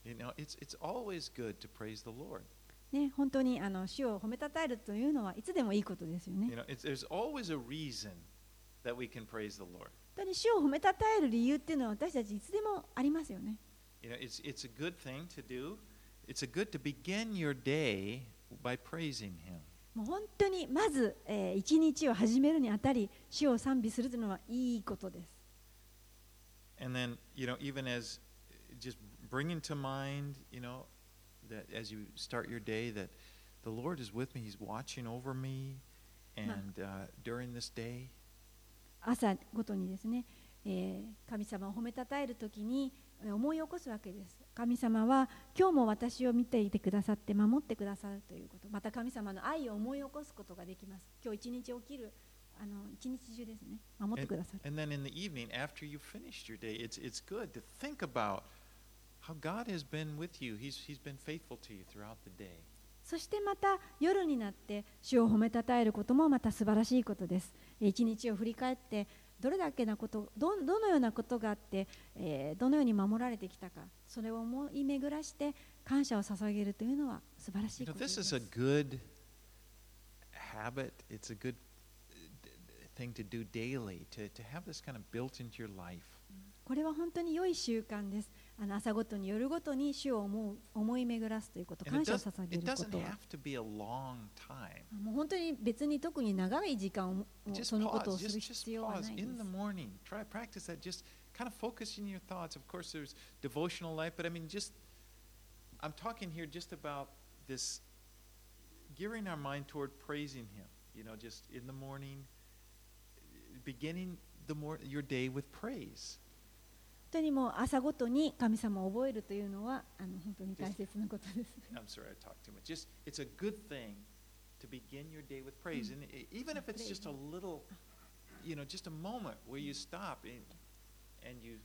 You know, it's, it's always good to praise the Lord. ね、本当にあの主を褒めたたえるというのはいつでもいいことですよね You。know, it's, there's always a reason that we can praise the Lord. 本当に主を褒めたたえる理由っていうのは私たちいつでもありますよね。You know, it's, it's a good thing to do. It's a good to begin your day by praising Him. もう本当にまず、えー一日を始めるにあたり主を賛美するというのはいいことです。And then, you know, even as just bringing to mind, you know, that as you start your day, that the Lord is with me. He's watching over me. And uh, during this day, 朝ごとにですね、えー神様を褒めたたえるときにえー思い起こすわけです。神様は今日も私を見ていてくださって守ってくださるということ、また神様の愛を思い起こすことができます。今日一日起きるあの一日中ですね、守ってくださる。and then in the evening, after you've finished your day, it's, it's good to think about how God has been with you. He's, he's been faithful to you throughout the day. そしてまた夜になって主を褒めたたえることもまた素晴らしいことです。えー一日を振り返ってどれだけなことどどのようなことがあって、えーどのように守られてきたかそれを思い巡らして感謝を捧げるというのは素晴らし You い know, ことで this す is a good habit. It's a good uh, thing to do daily, to, to have this kind of built into your life. これは本当に良い習慣です。あの朝ごとに夜ごとに主を思う思い巡らすということ、感謝を捧げることは have to be a long time. もう本当に別に特に長い時間をもうそのことをする必要はないで in す the。morning. Try practice that. Just kind of focus in your thoughts. Of course, there's devotional life, but I mean, just I'm talking here just about this gearing our mind toward praising Him. You know, just in the morning, beginning the mor- your day with praise. 本当にもう朝ごとに神様を覚えるというのはあの本当に大切なことです。I'm sorry, I talked too much. Just it's a good thing to begin your day with praise, and e- even if it's just a little, you know, just a moment where you stop and, and you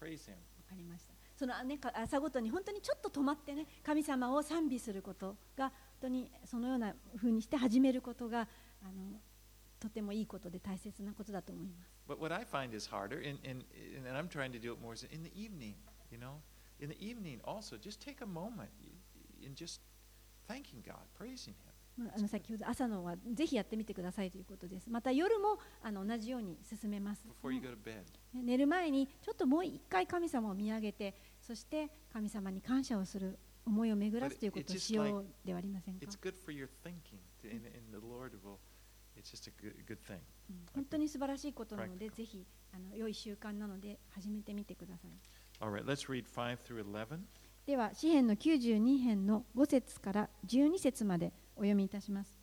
praise Him. わかりました。そのねか朝ごとに本当にちょっと止まってね神様を賛美することが本当にそのような風にして始めることがあのとてもいいことで大切なことだと思います。But what I find is harder, and, and, and I'm trying to do it more, is in the evening, you know? In the evening also, just take a moment and just thanking God, praising Him. まああの先ほど朝のはぜひやってみてくださいということです。また夜もあの同じように進めます。寝る前にちょっともう一回神様を見上げてそして神様に感謝をする思いを巡らすということをしようではありませんか本当に素晴らしいことなので.ぜひあの良い習慣なので始めてみてください。Right, let's read 5 through 11. では詩編の92編の5節から12節までお読みいたします。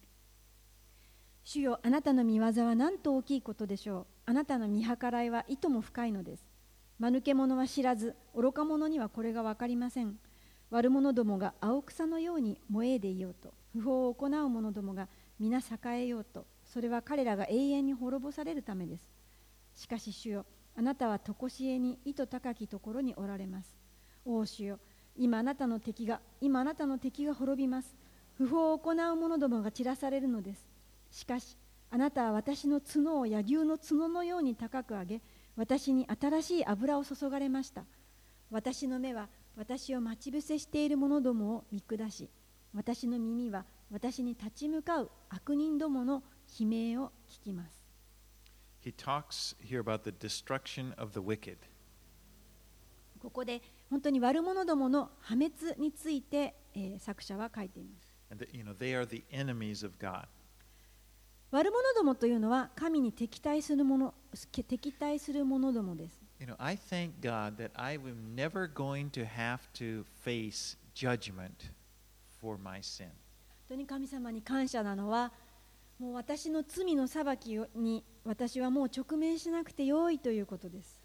主よあなたの見業は何と大きいことでしょう。あなたの見計らいはいとも深いのです。間抜け者は知らず愚か者にはこれが分かりません。悪者どもが青草のように燃えでいようと。不法を行う者どもが皆栄えようとそれは彼らが永遠に滅ぼされるためです。しかし主よあなたは常しえに意図高きところにおられます。王主よ今あなたの敵が今あなたの敵が滅びます。不法を行う者どもが散らされるのです。しかしあなたは私の角を野牛の角のように高く上げ私に新しい油を注がれました。私の目は私を待ち伏せしている者どもを見下し私の耳は私に立ち向かう悪人どもの悲鳴を聞きます He talks here about the destruction of the wicked. ここで本当に悪者どもの破滅について、えー作者は書いています And that, you know, they are the enemies of God. 悪者どもというのは神に敵対するもの敵対する者どもです You know, I thank God that I am never going to have to face judgment for my sin. 本当に神様に感謝なのはもう私の罪の裁きに私はもう直面しなくてよいということです。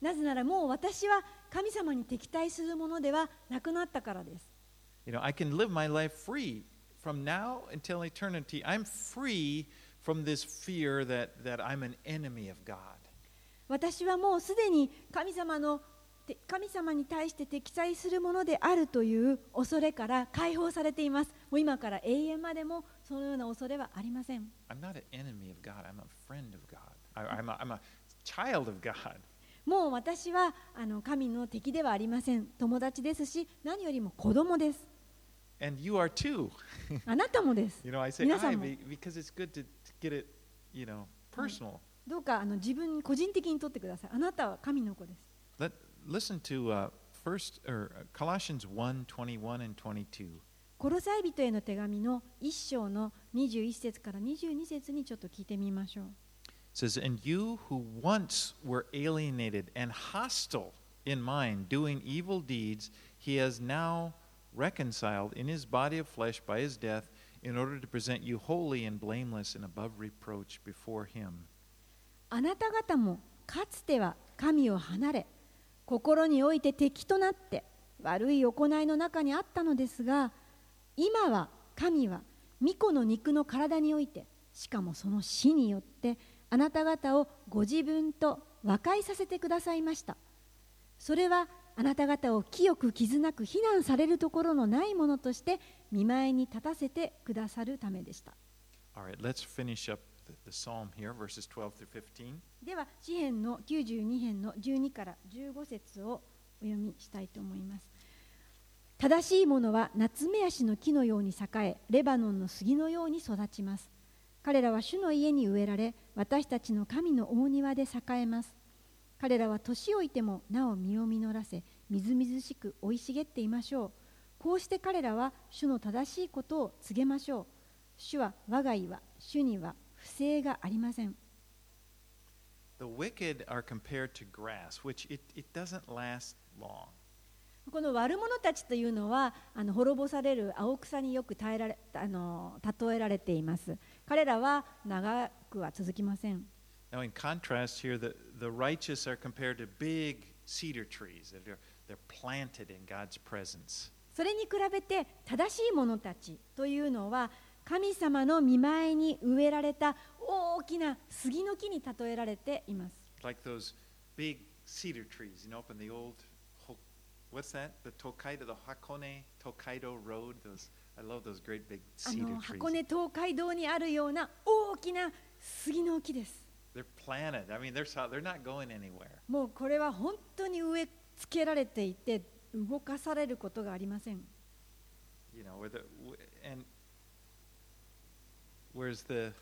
なぜならもう私は神様に敵対するものではなくなったからです。私はもうすでに神様の神様に対して敵対するものであるという恐れから解放されています。もう今から永遠までもそのような恐れはありません.もう私はあの神の敵ではありません。友達ですし何よりも子供です。And you are too. *laughs* あなたもです。You know, I say 皆さ I んも。be- because it's good to, get it, you know, personal. どうかあの自分個人的に取ってください。あなたは神の子です。Let listen to uh, first or uh, Colossians 1, 21 and 22. コロサイ人への手紙の1章の21節から22節にちょっと聞いてみましょう It says, And you who once were alienated and hostile in mind, doing evil deeds, he has now reconciled in his body of flesh by his death, in order to present you holy and blameless and above reproach before him. あなた方もかつては神を離れ 心において敵となって悪い行いの中にあったのですが今は神は御子の肉の体においてしかもその死によってあなた方をご自分と和解させてくださいました。それはあなた方を清く傷なく非難されるところのないものとして見舞いに立たせてくださるためでした。All right, let's finish up では詩編の92編の12から15節をお読みしたいと思います。正しいものは夏目足の木のように栄えレバノンの杉のように育ちます。彼らは主の家に植えられ私たちの神の大庭で栄えます。彼らは年老いてもなお実を実らせみずみずしく生い茂っていましょう。こうして彼らは主の正しいことを告げましょう。主は我が家は主には不正がありません The wicked are compared to grass, which it, it doesn't last long. この悪者たちというのはあの滅ぼされる青草によく耐えられあの例えられています。彼らは長くは続きません。Now, in contrast here, the, the righteous are compared to big cedar trees that are they're planted in God's presence. それに比べて正しい者たちというのは神様の見舞いに植えられた大きな杉の木に例えられています。Like those big cedar trees, you know, up in the old, what's that? The Tokaido, the Hakone Tokaido Road. Those, I love those great big あ cedar の trees. 箱根東海道にあるような大きな杉の木です。They're planted. I mean, they're so- they're not going anywhere. もうこれは本当に植え付けられていて動かされることがありません。You know, where the and Whereas the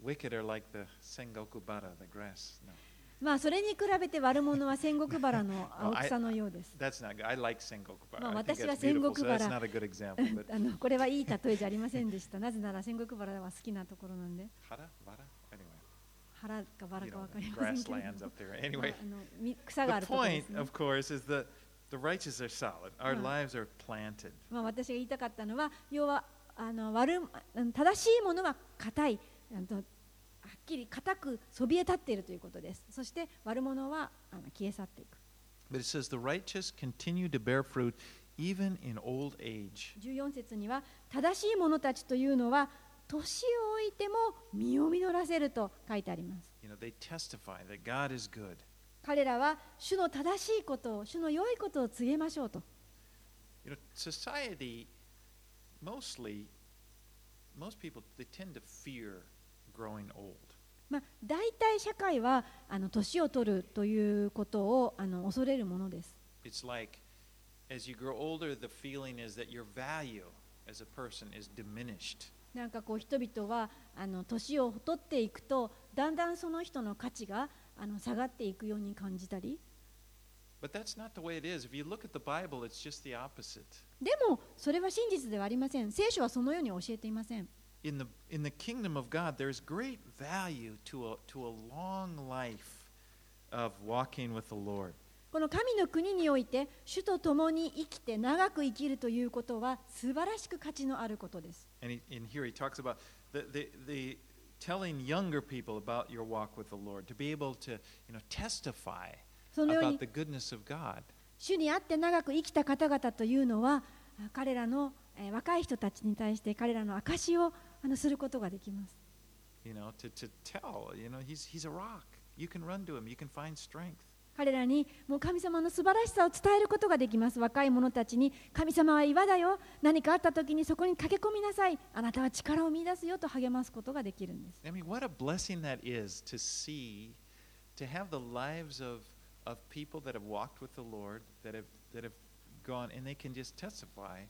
wicked are like the Sengoku Bara, the grass. No. まあそれに比べて悪者は仙石バラの *laughs* 青草のようです。まあ私は仙石バラ。*laughs* あのこれはいい例えじゃありませんでした。なぜなら仙石バラは好きなところなんで。腹かバラかわかりませんけど。ま *laughs* あ、草があるところです、ね。まあ私が言いたかったのは、要は。あの悪うん正しいものは硬い。はっきり硬くそびえ立っているということです。そして悪者はあの消え去っていく。But it says, the righteous continue to bear fruit even in old age. 14節には正しい者たちというのは年を置いても実を実らせると書いてあります。You know, they testify that God is good. 彼らは主の正しいことを主の良いことを告げましょうと。You know, society, mostly, most people, the tend to fear growing old. まあ、大体社会は年を取るということをあの恐れるものです。なんかこう人々は年を取っていくとだんだんその人の価値があの下がっていくように感じたり。But that's not the way it is. If you look at the Bible, it's just the opposite. でもそれは真実ではありません聖書はそのように教えていません In the, in the kingdom of God, there's great value to a, to a long life of walking with the Lord. この神の国において主と共に生きて長く生きるということは素晴らしく価値のあることです And he, in here he talks about the, the, the telling younger people about your walk with the Lord, to be able to you know, testify そのように主にあって長く生きた方々というのは彼らの若い人たちに対して彼らの証しをすることができます。彼らにもう神様の素晴らしさを伝えることができます。若い者たちに神様は岩だよ。何かあった時にそこに駆け込みなさい。あなたは力を見出すよと励ますことができるんです。Of people that have walked with the Lord, that have, that have gone, and they can just testify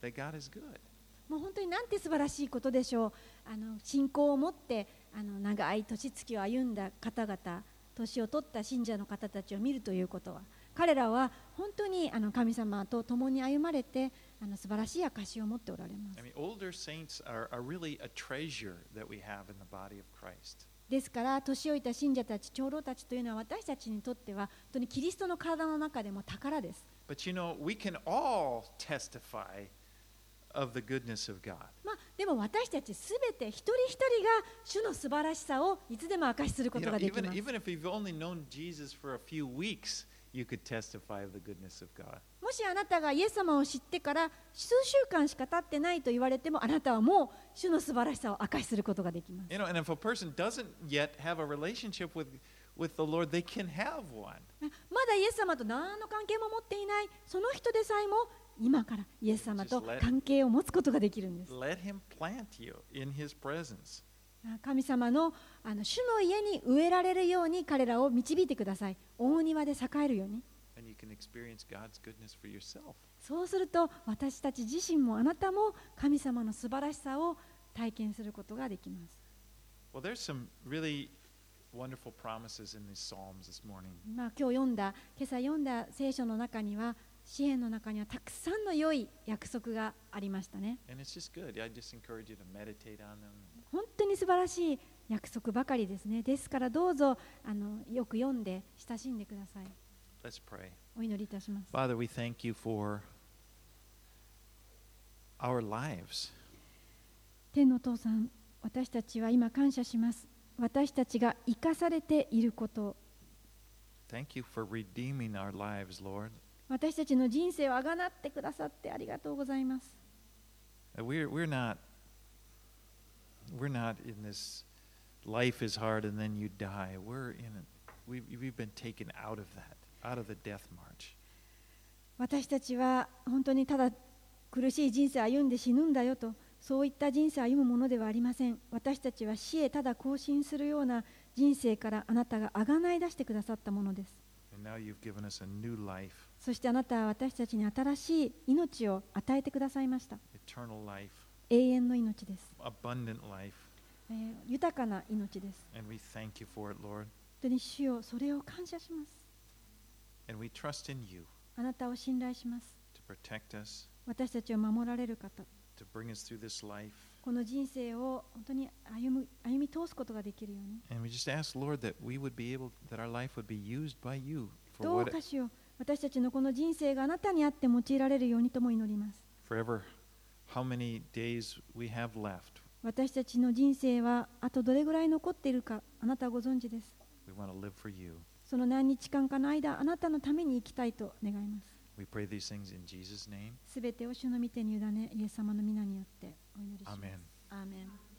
that God is good. もう本当になんて素晴らしいことでしょうあの信仰を持ってあの長い年月を歩んだ方々年を取った信者の方たちを見るということは彼らは本当にあの神様と共に歩まれてあの素晴らしい証を持っておられます I mean, older saints are, are really a treasure that we have in the body of Christ. ですから年老いた信者たち長老たちというのは私たちにとっては本当にキリストの体の中でも宝です But you know, we can all testify of the goodness of God. まあ、でも私たちすべて一人一人が主の素晴らしさをいつでも明かしするこ You と know, ができ even, ます even if you've only known Jesus for a few weeks, you could testify of the goodness of God. もしあなたがイエス様を知ってから数週間しか経ってないと言われてもあなたはもう主の素晴らしさを明かしすることができます You know, and if a person doesn't yet have a relationship with, with the Lord, they can have one. まだイエス様と何の関係も持っていないその人でさえも今からイエス様と関係を持つことができるんです Let Him plant you in His presence. 神様のあの主の家に植えられるように彼らを導いてください大庭で栄えるようにそうすると私たち自身もあなたも神様の素晴らしさを体験することができます。今日読んだ、今朝読んだ聖書の中には、支援の中にはたくさんの良い約束がありましたね。本当に素晴らしい約束ばかりですね。ですからどうぞあのよく読んで親しんでください。お祈りいたします Father, we thank you for our lives. 天のお父さん私たちは今感謝します私たちが生かされていること Thank you for redeeming our lives, Lord. 私たちの人生をあがなってくださってありがとうございます Uh, We're, we're not we're not in this life is hard and then you die. We're in it. We've, we've been taken out of that, Out of the death march. 私たちは本当にただ苦しい人生を歩んで死ぬんだよとそういった人生を歩むものではありません。私たちは死へただ更新するような人生からあなたがあがない出してくださったものです。そしてあなたは私たちに新しい命を与えてくださいました。永遠の命です、豊かな命です.本当に主よそれを感謝しますあなたを信頼します。私たちを守られる方。この人生を本当に歩,み通すことができるよう。どうかしよ私たちのこの人生があなたにあって用いられるようにとも祈ります。私たちの人生はあとどれぐらい残っているかあなたはご存知です。その何日間かの間あなたのために生きたいと願います We pray these things in Jesus' name. すべてを主の御手に委ねイエス様の皆によってお祈りします.アーメン